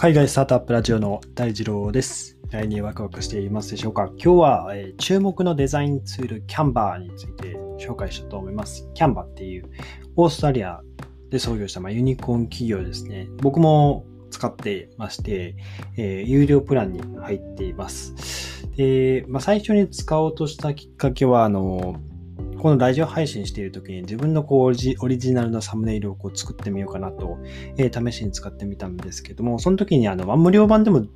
海外スタートアップラジオの大二郎です。第2ワクワクしていますでしょうか？今日は、えー注目のデザインツール Canva について紹介したと思います。Canva っていうオーストラリアで創業した、まあ、ユニコーン企業ですね。僕も使ってまして、えー有料プランに入っています。で、まあ、最初に使おうとしたきっかけは、あの、このラジオ配信している時に自分のこうオリジナルのサムネイルをこう作ってみようかなと、えー試しに使ってみたんですけども、その時にあの、無料版でも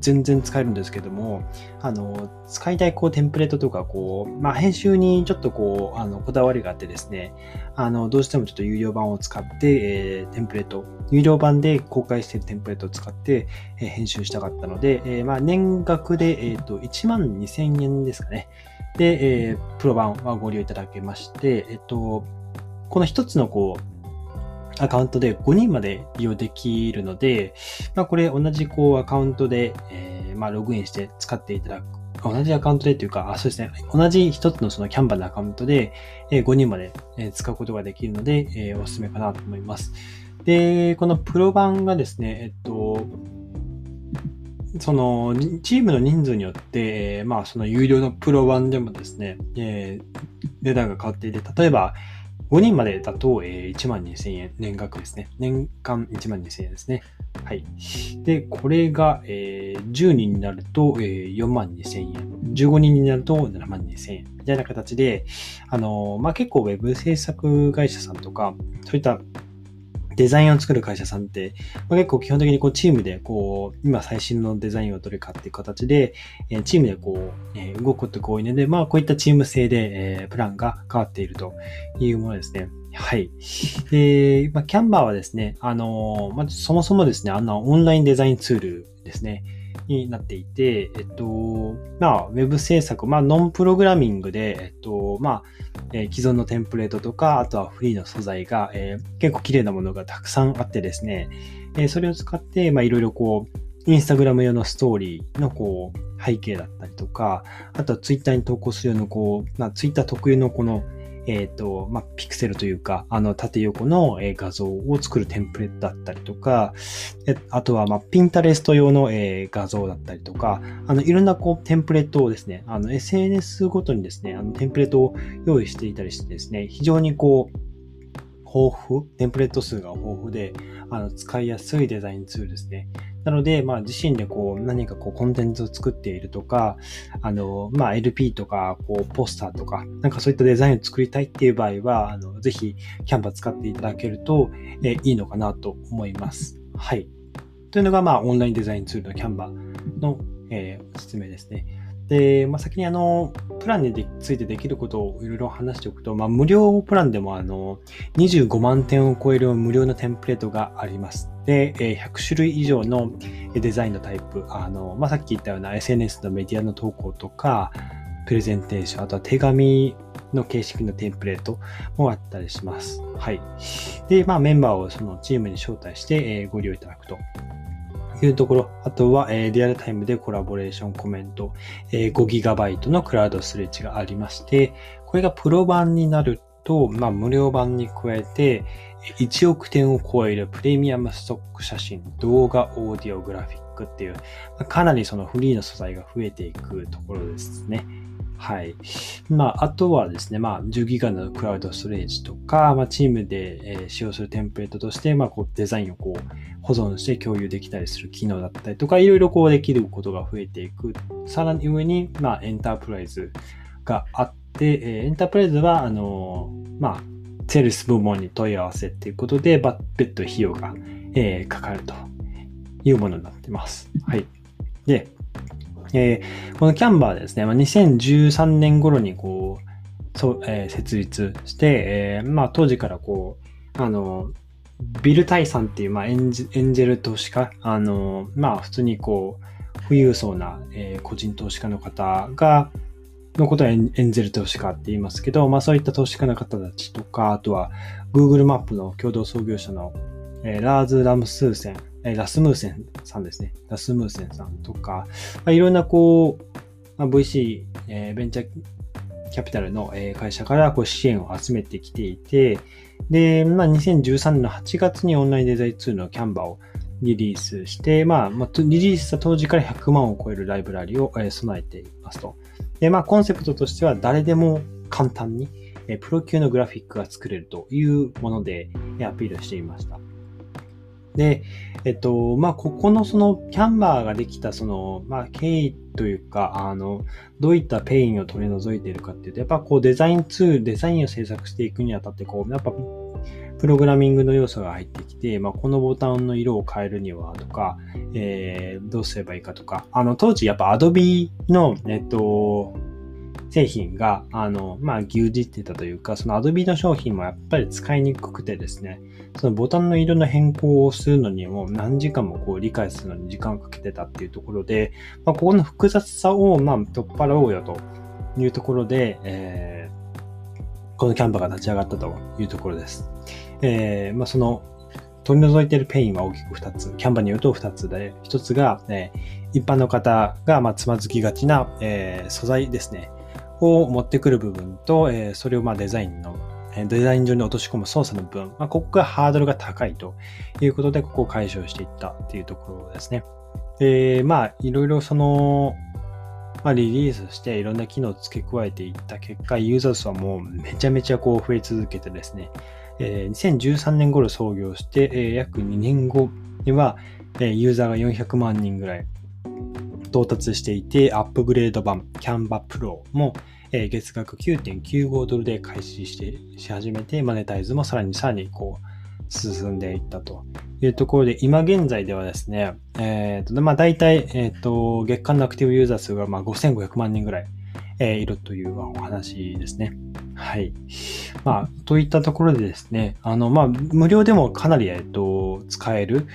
全然使えるんですけども、あの、使いたいこうテンプレートとか、こう、まあ編集にちょっとこう、あの、こだわりがあってですね、あの、どうしてもちょっと有料版を使って、えーテンプレート、有料版で公開しているテンプレートを使って、えー編集したかったので、えーまあ年額で、えっ、と、1万2000円ですかね。で、えープロ版はご利用いただけまして、えっと、この一つのこう、アカウントで5人まで利用できるので、まあこれ同じこうアカウントで、えーまあログインして使っていただく。同じアカウントでというか、あ、そうですね。同じ一つのそのキャンバーのアカウントで、えー5人までえー使うことができるので、えーおすすめかなと思います。で、このプロ版がですね、えっと、そのチームの人数によって、まあその有料のプロ版でもですね、えー値段が変わっていて、例えば5人までだと、えー1万2000円、年額ですね。年間1万2000円ですね。はい。で、これが、えー10人になると、えー4万2000円。15人になると7万2000円。みたいな形で、あのーまあ、結構ウェブ制作会社さんとか、そういったデザインを作る会社さんって、まあ、結構基本的にこうチームでこう、今最新のデザインをどれかっていう形で、えチームでこう、え動くことが多いので、まあこういったチーム制で、えープランが変わっているというものですね。はい。で、まあ、キャンバーはですね、あのまあそもそもですね、あの、オンラインデザインツールですね、になっていて、えっと、まあ、ウェブ制作、まあ、ノンプログラミングで、えっと、まあ、えー既存のテンプレートとか、あとはフリーの素材が、えー結構綺麗なものがたくさんあってですね、えーそれを使って、まあ、いろいろこう、インスタグラム用のストーリーのこう、背景だったりとか、あとはツイッターに投稿するようなこう、まあ、ツイッター特有のこの、えっ、と、まあ、ピクセルというか、あの、縦横のえ画像を作るテンプレートだったりとか、あとは、まあ、ピンタレスト用の、え画像だったりとか、あの、いろんなこう、テンプレートをですね、あの、SNS ごとにですね、あの、テンプレートを用意していたりしてですね、非常にこう、豊富、テンプレート数が豊富で、あの、使いやすいデザインツールですね。なので、まあ、自身でこう、何かこう、コンテンツを作っているとか、あの、まあ、LP とか、こう、ポスターとか、なんかそういったデザインを作りたいっていう場合は、あの、ぜひ、キャンバー使っていただけると、えいいのかなと思います。はい。というのが、まあ、オンラインデザインツールのキャンバーの、えー説明ですね。で、まあ、先にあの、プランについてできることをいろいろ話しておくと、まあ、無料プランでもあの、25万点を超える無料のテンプレートがあります。で、100種類以上のデザインのタイプ、あの、まあ、さっき言ったような SNS のメディアの投稿とか、プレゼンテーション、あとは手紙の形式のテンプレートもあったりします。はい。で、まあ、メンバーをそのチームに招待して、えご利用いただくと。いうところ。あとは、えリアルタイムでコラボレーションコメント、え 5GB のクラウドストレッジがありまして、これがプロ版になると、まあ、無料版に加えて、1億点を超えるプレミアムストック写真、動画、オーディオ、グラフィックっていう、かなりそのフリーの素材が増えていくところですね。はい。まあ、あとはですね、まあ、10ギガのクラウドストレージとか、まあ、チームで、使用するテンプレートとして、まあ、こう、デザインをこう、保存して共有できたりする機能だったりとか、いろいろこうできることが増えていく。さらに上に、まあ、エンタープライズがあって、えエンタープライズは、あのまあ、セールス部門に問い合わせっていうことで、ば別途費用が、えーかかるというものになっています。はい。で、えーこのキャンバーですね、まあ、2013年頃にこう、そ、えー設立して、えーまあ当時からこう、あの、ビル・タイさんっていう、まあ、エンジエンジェル投資家、あの、まあ普通にこう、富裕層な、えー個人投資家の方が、のことはエンエンジェル投資家って言いますけど、まあそういった投資家の方たちとか、あとは Google マップの共同創業者の、えーラーズ・ラムスーセン、えーラスムーセンさんですね。ラスムーセンさんとか、まあ、いろんなこう、まあ、VC、えーベンチャーキャピタルの会社からこう支援を集めてきていて、で、まあ、2013年の8月にオンラインデザインツールのキャンバーをリリースして、まあ、リリースした当時から100万を超えるライブラリを、備えていますと。で、まあ、コンセプトとしては誰でも簡単に、えプロ級のグラフィックが作れるというもので、えアピールしていました。で、えっと、まあ、ここのその Canva ができたその、まあ、経緯というか、あの、どういったペインを取り除いているかっていうと、やっぱこうデザインツール、デザインを制作していくにあたって、こう、やっぱプログラミングの要素が入ってきて、まあ、このボタンの色を変えるにはとか、えー、どうすればいいかとか、あの、当時やっぱ Adobe の、えっと、製品が、あの、まあ、牛耳ってたというか、その Adobe の商品もやっぱり使いにくくてですね、そのボタンの色の変更をするのにも何時間もこう理解するのに時間をかけてたっていうところで、まあ、ここの複雑さをま取っ払おうよというところで、えー、このキャンバが立ち上がったというところです。えー、まあ、その取り除いているペインは大きく2つ。 Canva によると2つで、1つが、えー、一般の方がまつまずきがちな、えー、素材ですね。を持ってくる部分と、えー、それをまデザインの、デザイン上に落とし込む操作の部分、まあ、ここがハードルが高いということで、ここを解消していったっていうところですね。で、まあ、いろいろその、まあ、リリースしていろんな機能を付け加えていった結果、ユーザー数はもうめちゃめちゃこう増え続けてですね、えー、2013年頃創業して、えー、約2年後には、えー、ユーザーが400万人ぐらい到達していて、アップグレード版 Canva Pro も、えー、月額9.95ドルで開始してし始めて、マネタイズもさらにさらにこう進んでいったというところで、今現在ではですね、えっ、ー、と、まあ大体、えっ、ー、と、月間のアクティブユーザー数がまあ5500万人ぐらい、えー、いるというお話ですね。はい。まあ、といったところでですね、あの、まあ、無料でもかなり、えっ、と、使える、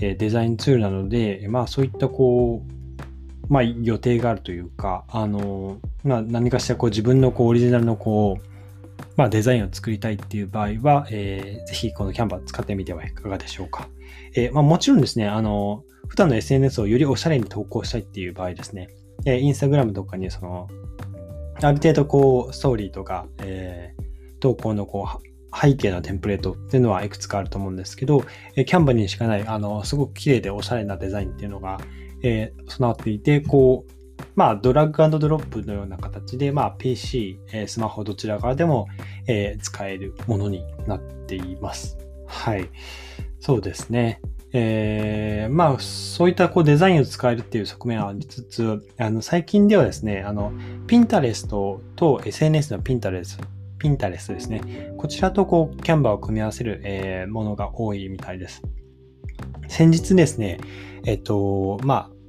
えデザインツールなので、まあ、そういったこう、まあ、予定があるというか、あの、まあ、何かしらこう自分のこうオリジナルのこう、まあ、デザインを作りたいっていう場合は、えー、ぜひこのキャンバー使ってみてはいかがでしょうか。えー、まあ、もちろんですね、あの、普段の SNS をよりおしゃれに投稿したいっていう場合ですね、えー、インスタグラムとかにその、ある程度こう、ストーリーとか、えー、投稿のこう、背景のテンプレートっていうのはいくつかあると思うんですけど、えキャンバーにしかない、あの、すごく綺麗でおしゃれなデザインっていうのが、えー、備わっていて、こう、まあ、ドラッグドロップのような形で、まあ、PC、え、スマホどちらからでも、え、使えるものになっています。はい。そうですね。えー、まあ、そういったこうデザインを使えるっていう側面はありつつ、あの、最近ではですね、あの、ピンタレストと SNS のピンタレスト、ピンタレストですね。こちらとこう、キャンバーを組み合わせる、えー、ものが多いみたいです。先日ですね、えっと、まあ、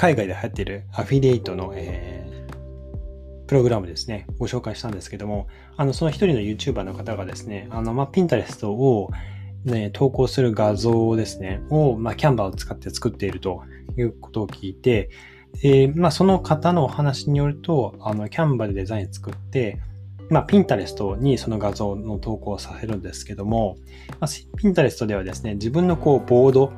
海外で流行っているアフィリエイトの、えー、プログラムですね、ご紹介したんですけども、あの、その一人の YouTuber の方がですね、あの、まあ、ピンタレストを、ね、投稿する画像ですね、を、まあ、キャンバーを使って作っているということを聞いて、え、まあ、その方のお話によると、あの、キャンバーでデザイン作って、まあ、ピンタレストにその画像の投稿をさせるんですけども、まあ、ピンタレストではですね、自分のこう、ボード、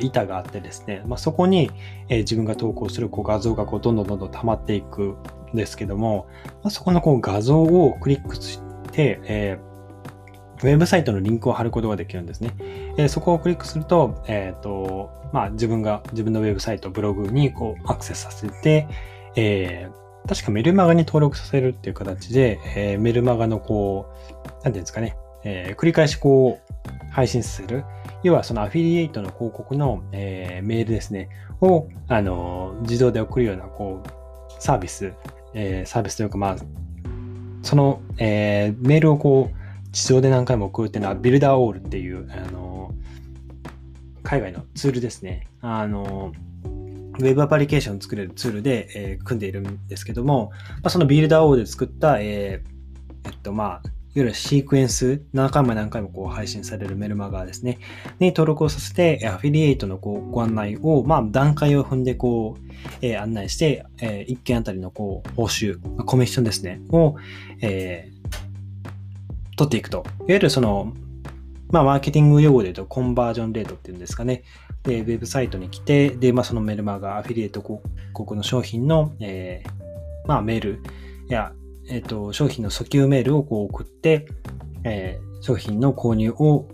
板があってですね、まあ、そこに、えー、自分が投稿するこう画像がこうどんどんどんどん溜まっていくんですけども、まあ、そこのこう画像をクリックして、えー、ウェブサイトのリンクを貼ることができるんですね。えー、そこをクリックすると、えっ、ー、と、まあ、自分が、自分のウェブサイト、ブログにこうアクセスさせて、えー、確かメルマガに登録させるっていう形で、え、メルマガのこう、なんていうんですかね、え、繰り返しこう、配信する。要はそのアフィリエイトの広告の、えー、メールですね、を、あの、自動で送るような、こう、サービス、えー、サービスというか、まあ、その、えー、メールをこう、自動で何回も送るっていうのは、ビルダーオールっていう、あの、海外のツールですね。あの、ウェブアプリケーションを作れるツールで、え、組んでいるんですけども、まあ、そのビルダーオールで作った、え、えっと、まあ、いわゆるシークエンス、何回も何回もこう配信されるメルマガですね、に登録をさせて、アフィリエイトのこうご案内を、まあ、段階を踏んでこう、えー、案内して、えー、1件あたりのこう報酬、コミッションですね、を、えー、取っていくと。いわゆるその、まあ、マーケティング用語で言うと、コンバージョンレートっていうんですかね。で、ウェブサイトに来て、で、まあ、そのメルマガ、アフィリエイト広告の商品の、えー、まあ、メールや、えっ、ー、と、商品の訴求メールをこう送って、えー、商品の購入を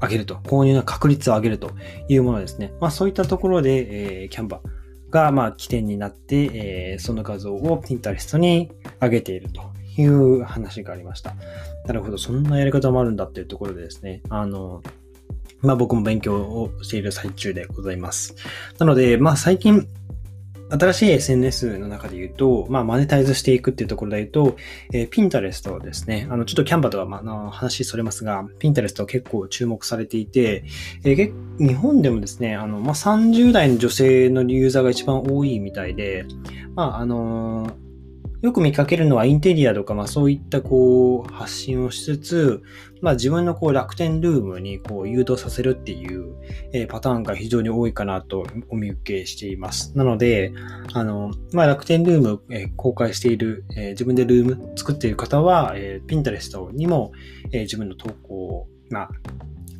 上げると、購入の確率を上げるというものですね。まあそういったところで、えー、キャンバーがまあ起点になって、えー、その画像を Pinterest に上げているという話がありました。なるほど、そんなやり方もあるんだっていうところでですね、あの、まあ僕も勉強をしている最中でございます。なので、まあ最近、新しい SNS の中で言うと、まあ、マネタイズしていくっていうところで言うと、えー、ピンタレストですね。あの、ちょっとキャンバとは、まあ、の話それますが、ピンタレストは結構注目されていて、えー、日本でもですね、あの、まあ、30代の女性のユーザーが一番多いみたいで、まあ、あのーよく見かけるのはインテリアとか、まあそういったこう発信をしつつ、まあ自分のこう楽天ルームにこう誘導させるっていう、え、パターンが非常に多いかなとお見受けしています。なので、あの、まあ楽天ルーム、え、公開している、え、自分でルーム作っている方は、えー、Pinterest にも、え、自分の投稿を、ま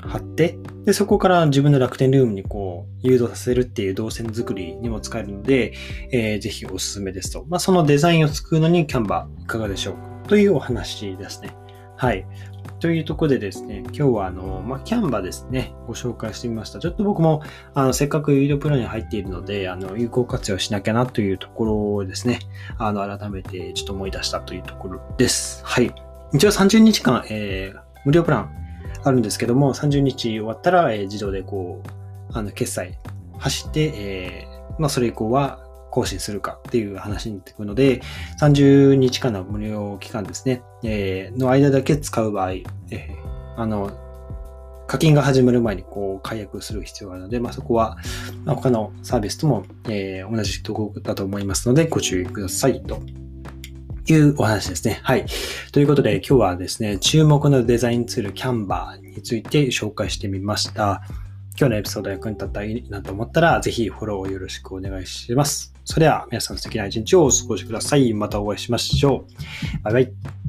あ、貼って、で、そこから自分の楽天ルームにこう、誘導させるっていう動線作りにも使えるので、えー、ぜひおすすめですと。まあ、そのデザインを作るのにキャンバーいかがでしょうか？というお話ですね。はい。というとこでですね、今日はあの、まあ、キャンバーですね、ご紹介してみました。ちょっと僕も、あの、せっかく有料プランに入っているので、あの、有効活用しなきゃなというところをですね、あの、改めてちょっと思い出したというところです。はい。一応30日間、えー、無料プランあるんですけども、30日終わったら、えー、自動でこう、あの、決済走って、えー、まあ、それ以降は更新するかっていう話になってくるので、30日間の無料期間ですね、えー、の間だけ使う場合、えー、あの、課金が始まる前にこう解約する必要があるので、まあ、そこは、他のサービスとも、えー、同じところだと思いますので、ご注意くださいと。いうお話ですね。はい。ということで、今日はですね、注目のデザインツール、キャンバーについて紹介してみました。今日のエピソード役に立ったらいいなと思ったら、ぜひフォローをよろしくお願いします。それでは、皆さん素敵な一日をお過ごしください。またお会いしましょう。バイバイ。